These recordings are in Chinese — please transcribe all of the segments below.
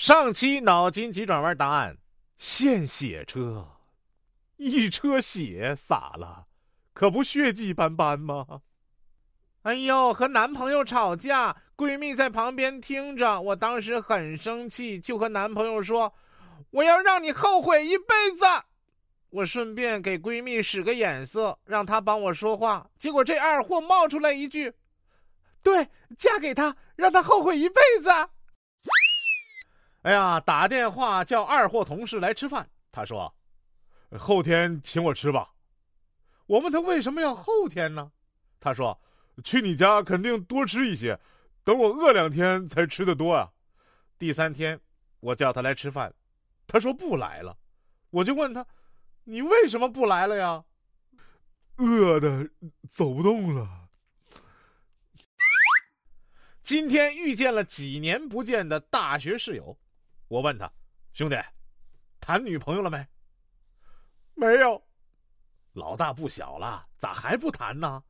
上期脑筋急转弯答案：献血车，一车血洒了，可不血迹斑斑吗？哎呦，和男朋友吵架，闺蜜在旁边听着，我当时很生气，就和男朋友说：“我要让你后悔一辈子。”我顺便给闺蜜使个眼色，让她帮我说话。结果这二货冒出来一句：“对，嫁给他，让他后悔一辈子。”哎呀，打电话叫二货同事来吃饭。他说：“后天请我吃吧。”我问他为什么要后天呢？他说：“去你家肯定多吃一些，等我饿两天才吃的多啊。”第三天我叫他来吃饭，他说不来了。我就问他：“你为什么不来了呀？”饿的走不动了。今天遇见了几年不见的大学室友。我问他：“兄弟，谈女朋友了没？”没有。老大不小了，咋还不谈呢？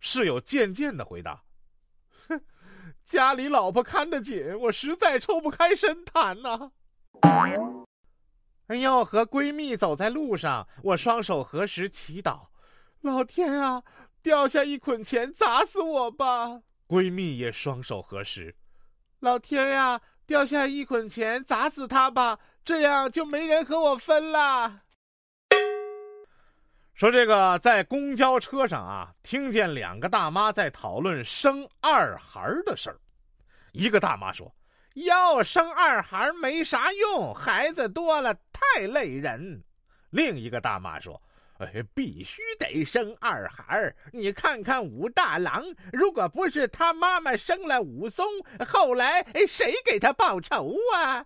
室友渐渐的回答：“哼，家里老婆看得紧，我实在抽不开身谈呐。”哎呦，和闺蜜走在路上，我双手合十祈祷：“老天啊，掉下一捆钱砸死我吧！”闺蜜也双手合十：“老天呀！”掉下一捆钱砸死他吧，这样就没人和我分了。说这个在公交车上啊，听见两个大妈在讨论生二孩的事儿。一个大妈说：“要生二孩没啥用，孩子多了太累人。”另一个大妈说。哎，必须得生二孩你看看武大郎，如果不是他妈妈生了武松，后来谁给他报仇啊？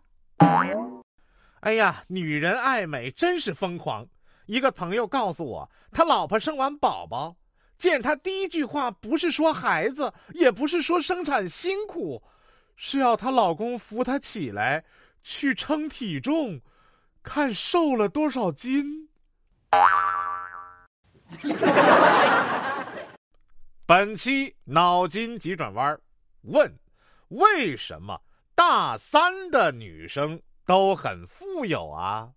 哎呀，女人爱美真是疯狂。一个朋友告诉我，他老婆生完宝宝，见他第一句话不是说孩子，也不是说生产辛苦，是要她老公扶她起来去称体重，看瘦了多少斤。本期脑筋急转弯问：为什么大三的女生都很富有啊？